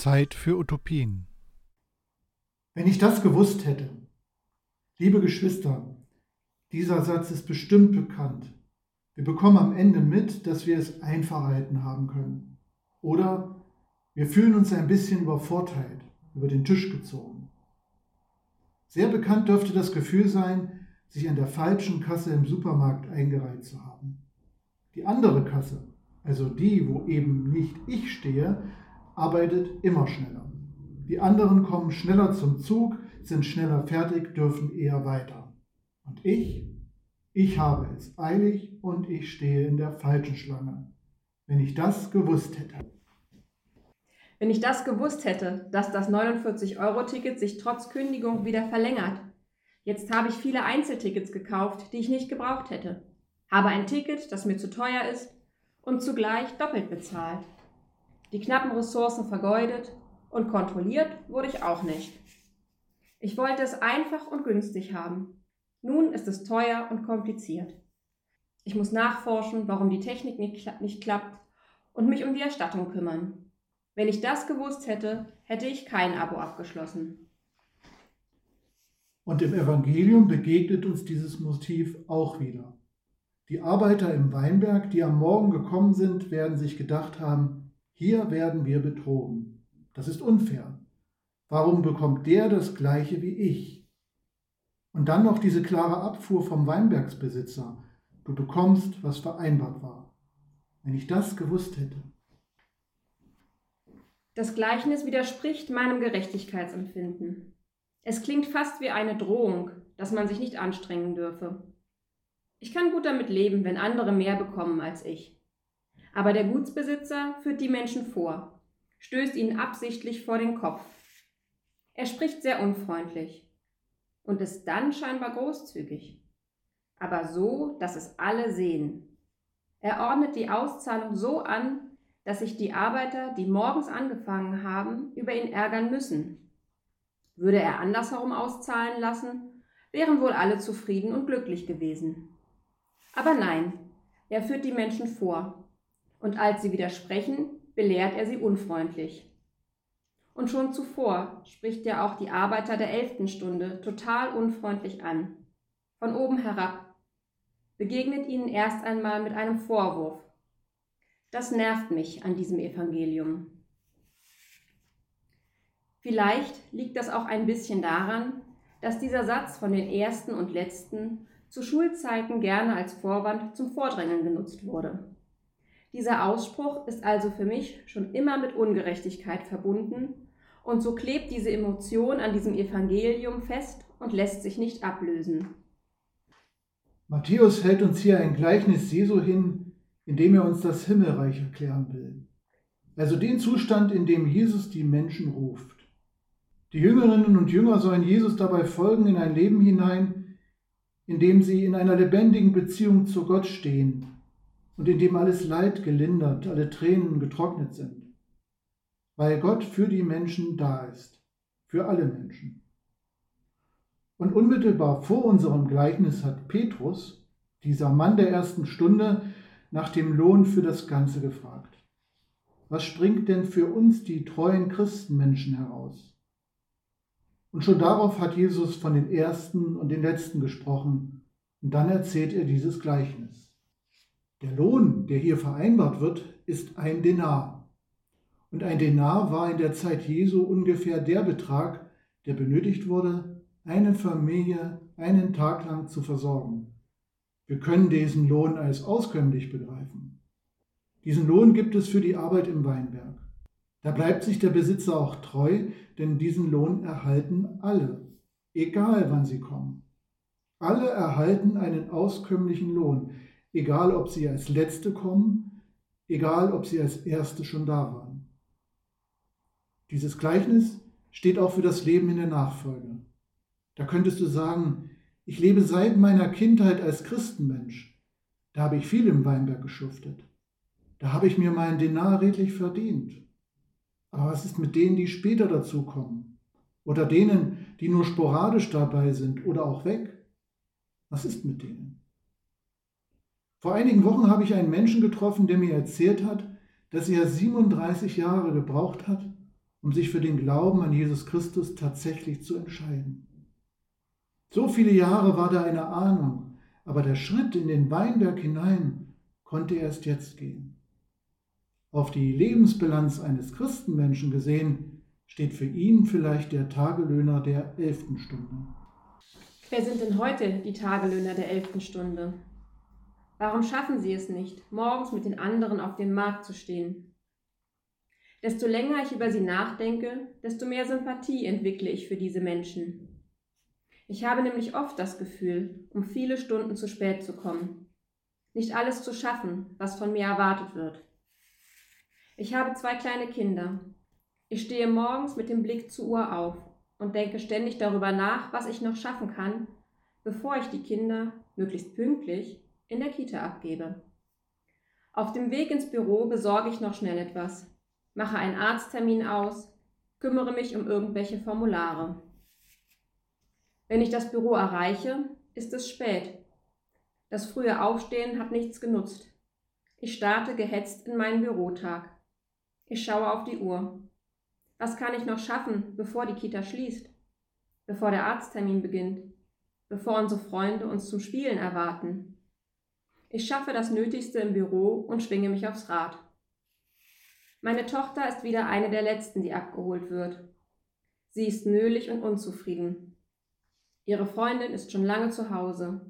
Zeit für Utopien. Wenn ich das gewusst hätte, liebe Geschwister, dieser Satz ist bestimmt bekannt. Wir bekommen am Ende mit, dass wir es einfach halten haben können. Oder wir fühlen uns ein bisschen übervorteilt, über den Tisch gezogen. Sehr bekannt dürfte das Gefühl sein, sich an der falschen Kasse im Supermarkt eingereiht zu haben. Die andere Kasse, also die, wo eben nicht ich stehe, arbeitet immer schneller. Die anderen kommen schneller zum Zug, sind schneller fertig, dürfen eher weiter. Und ich? Ich habe es eilig und ich stehe in der falschen Schlange. Wenn ich das gewusst hätte. Wenn ich das gewusst hätte, dass das 49-Euro-Ticket sich trotz Kündigung wieder verlängert. Jetzt habe ich viele Einzeltickets gekauft, die ich nicht gebraucht hätte. Habe ein Ticket, das mir zu teuer ist und zugleich doppelt bezahlt. Die knappen Ressourcen vergeudet und kontrolliert wurde ich auch nicht. Ich wollte es einfach und günstig haben. Nun ist es teuer und kompliziert. Ich muss nachforschen, warum die Technik nicht, klappt und mich um die Erstattung kümmern. Wenn ich das gewusst hätte, hätte ich kein Abo abgeschlossen. Und im Evangelium begegnet uns dieses Motiv auch wieder. Die Arbeiter im Weinberg, die am Morgen gekommen sind, werden sich gedacht haben, hier werden wir betrogen. Das ist unfair. Warum bekommt der das gleiche wie ich? Und dann noch diese klare Abfuhr vom Weinbergsbesitzer. Du bekommst, was vereinbart war. Wenn ich das gewusst hätte. Das Gleichnis widerspricht meinem Gerechtigkeitsempfinden. Es klingt fast wie eine Drohung, dass man sich nicht anstrengen dürfe. Ich kann gut damit leben, wenn andere mehr bekommen als ich. Aber der Gutsbesitzer führt die Menschen vor, stößt ihnen absichtlich vor den Kopf. Er spricht sehr unfreundlich und ist dann scheinbar großzügig, aber so, dass es alle sehen. Er ordnet die Auszahlung so an, dass sich die Arbeiter, die morgens angefangen haben, über ihn ärgern müssen. Würde er andersherum auszahlen lassen, wären wohl alle zufrieden und glücklich gewesen. Aber nein, er führt die Menschen vor, und als sie widersprechen, belehrt er sie unfreundlich. Und schon zuvor spricht er auch die Arbeiter der elften Stunde total unfreundlich an, von oben herab, begegnet ihnen erst einmal mit einem Vorwurf, das nervt mich an diesem Evangelium. Vielleicht liegt das auch ein bisschen daran, dass dieser Satz von den Ersten und Letzten zu Schulzeiten gerne als Vorwand zum Vordrängeln genutzt wurde. Dieser Ausspruch ist also für mich schon immer mit Ungerechtigkeit verbunden und so klebt diese Emotion an diesem Evangelium fest und lässt sich nicht ablösen. Matthäus hält uns hier ein Gleichnis Jesu hin, indem er uns das Himmelreich erklären will. Also den Zustand, in dem Jesus die Menschen ruft. Die Jüngerinnen und Jünger sollen Jesus dabei folgen in ein Leben hinein, in dem sie in einer lebendigen Beziehung zu Gott stehen und in dem alles Leid gelindert, alle Tränen getrocknet sind. Weil Gott für die Menschen da ist, für alle Menschen. Und unmittelbar vor unserem Gleichnis hat Petrus, dieser Mann der ersten Stunde, nach dem Lohn für das Ganze gefragt. Was springt denn für uns die treuen Christenmenschen heraus? Und schon darauf hat Jesus von den Ersten und den Letzten gesprochen. Und dann erzählt er dieses Gleichnis. Der Lohn, der hier vereinbart wird, ist ein Denar. Und ein Denar war in der Zeit Jesu ungefähr der Betrag, der benötigt wurde, eine Familie einen Tag lang zu versorgen. Wir können diesen Lohn als auskömmlich begreifen. Diesen Lohn gibt es für die Arbeit im Weinberg. Da bleibt sich der Besitzer auch treu, denn diesen Lohn erhalten alle, egal wann sie kommen. Alle erhalten einen auskömmlichen Lohn, egal ob sie als Letzte kommen, egal ob sie als Erste schon da waren. Dieses Gleichnis steht auch für das Leben in der Nachfolge. Da könntest du sagen, ich lebe seit meiner Kindheit als Christenmensch. Da habe ich viel im Weinberg geschuftet. Da habe ich mir meinen Denar redlich verdient. Aber was ist mit denen, die später dazukommen? Oder denen, die nur sporadisch dabei sind oder auch weg? Was ist mit denen? Vor einigen Wochen habe ich einen Menschen getroffen, der mir erzählt hat, dass er 37 Jahre gebraucht hat, um sich für den Glauben an Jesus Christus tatsächlich zu entscheiden. So viele Jahre war da eine Ahnung, aber der Schritt in den Weinberg hinein konnte erst jetzt gehen. Auf die Lebensbilanz eines Christenmenschen gesehen, steht für ihn vielleicht der Tagelöhner der elften Stunde. Wer sind denn heute die Tagelöhner der elften Stunde? Warum schaffen sie es nicht, morgens mit den anderen auf dem Markt zu stehen? Desto länger ich über sie nachdenke, desto mehr Sympathie entwickle ich für diese Menschen. Ich habe nämlich oft das Gefühl, um viele Stunden zu spät zu kommen, nicht alles zu schaffen, was von mir erwartet wird. Ich habe zwei kleine Kinder. Ich stehe morgens mit dem Blick zur Uhr auf und denke ständig darüber nach, was ich noch schaffen kann, bevor ich die Kinder, möglichst pünktlich, in der Kita abgebe. Auf dem Weg ins Büro besorge ich noch schnell etwas, mache einen Arzttermin aus, kümmere mich um irgendwelche Formulare. Wenn ich das Büro erreiche, ist es spät. Das frühe Aufstehen hat nichts genutzt. Ich starte gehetzt in meinen Bürotag. Ich schaue auf die Uhr. Was kann ich noch schaffen, bevor die Kita schließt? Bevor der Arzttermin beginnt? Bevor unsere Freunde uns zum Spielen erwarten? Ich schaffe das Nötigste im Büro und schwinge mich aufs Rad. Meine Tochter ist wieder eine der letzten, die abgeholt wird. Sie ist nölig und unzufrieden. Ihre Freundin ist schon lange zu Hause.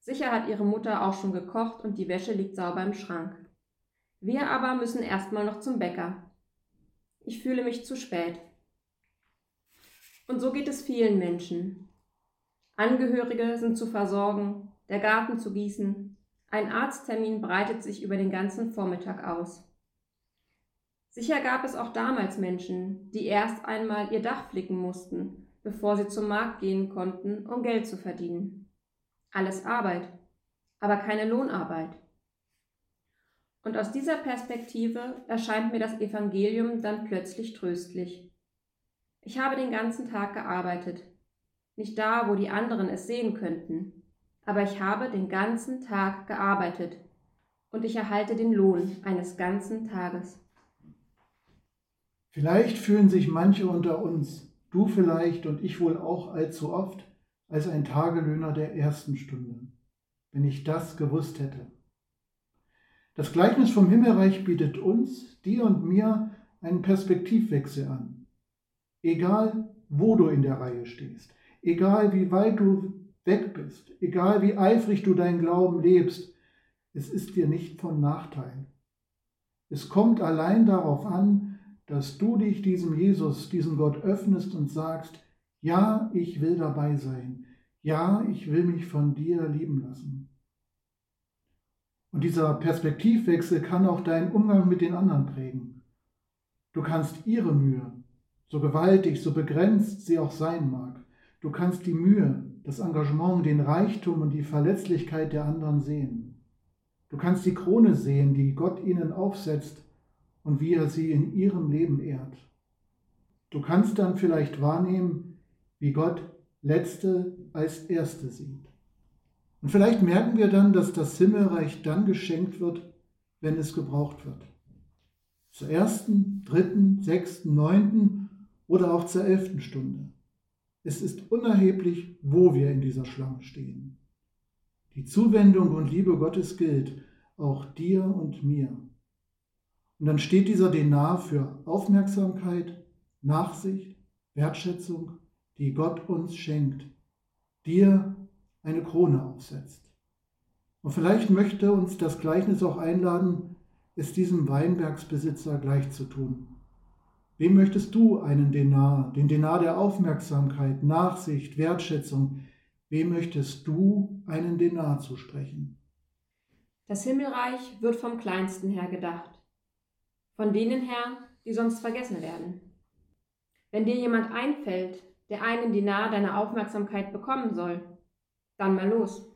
Sicher hat ihre Mutter auch schon gekocht und die Wäsche liegt sauber im Schrank. Wir aber müssen erstmal noch zum Bäcker. Ich fühle mich zu spät. Und so geht es vielen Menschen. Angehörige sind zu versorgen, der Garten zu gießen, ein Arzttermin breitet sich über den ganzen Vormittag aus. Sicher gab es auch damals Menschen, die erst einmal ihr Dach flicken mussten, bevor sie zum Markt gehen konnten, um Geld zu verdienen. Alles Arbeit, aber keine Lohnarbeit. Und aus dieser Perspektive erscheint mir das Evangelium dann plötzlich tröstlich. Ich habe den ganzen Tag gearbeitet, nicht da, wo die anderen es sehen könnten, aber ich habe den ganzen Tag gearbeitet und ich erhalte den Lohn eines ganzen Tages. Vielleicht fühlen sich manche unter uns, du vielleicht und ich wohl auch allzu oft, als ein Tagelöhner der ersten Stunde, wenn ich das gewusst hätte. Das Gleichnis vom Himmelreich bietet uns, dir und mir, einen Perspektivwechsel an. Egal, wo du in der Reihe stehst, egal wie weit du weg bist, egal wie eifrig du deinen Glauben lebst, es ist dir nicht von Nachteil. Es kommt allein darauf an, dass du dich diesem Jesus, diesem Gott öffnest und sagst, ja, ich will dabei sein, ja, ich will mich von dir lieben lassen. Und dieser Perspektivwechsel kann auch deinen Umgang mit den anderen prägen. Du kannst ihre Mühe, so gewaltig, so begrenzt sie auch sein mag, du kannst die Mühe, das Engagement, den Reichtum und die Verletzlichkeit der anderen sehen. Du kannst die Krone sehen, die Gott ihnen aufsetzt und wie er sie in ihrem Leben ehrt. Du kannst dann vielleicht wahrnehmen, wie Gott Letzte als Erste sieht. Und vielleicht merken wir dann, dass das Himmelreich dann geschenkt wird, wenn es gebraucht wird. Zur ersten, dritten, sechsten, neunten oder auch zur elften Stunde. Es ist unerheblich, wo wir in dieser Schlange stehen. Die Zuwendung und Liebe Gottes gilt auch dir und mir. Und dann steht dieser Denar für Aufmerksamkeit, Nachsicht, Wertschätzung, die Gott uns schenkt, dir eine Krone aufsetzt. Und vielleicht möchte uns das Gleichnis auch einladen, es diesem Weinbergsbesitzer gleich zu tun. Wem möchtest du einen Denar, den Denar der Aufmerksamkeit, Nachsicht, Wertschätzung, wem möchtest du einen Denar zusprechen? Das Himmelreich wird vom Kleinsten her gedacht, von denen her, die sonst vergessen werden. Wenn dir jemand einfällt, der einen Denar deiner Aufmerksamkeit bekommen soll, dann mal los.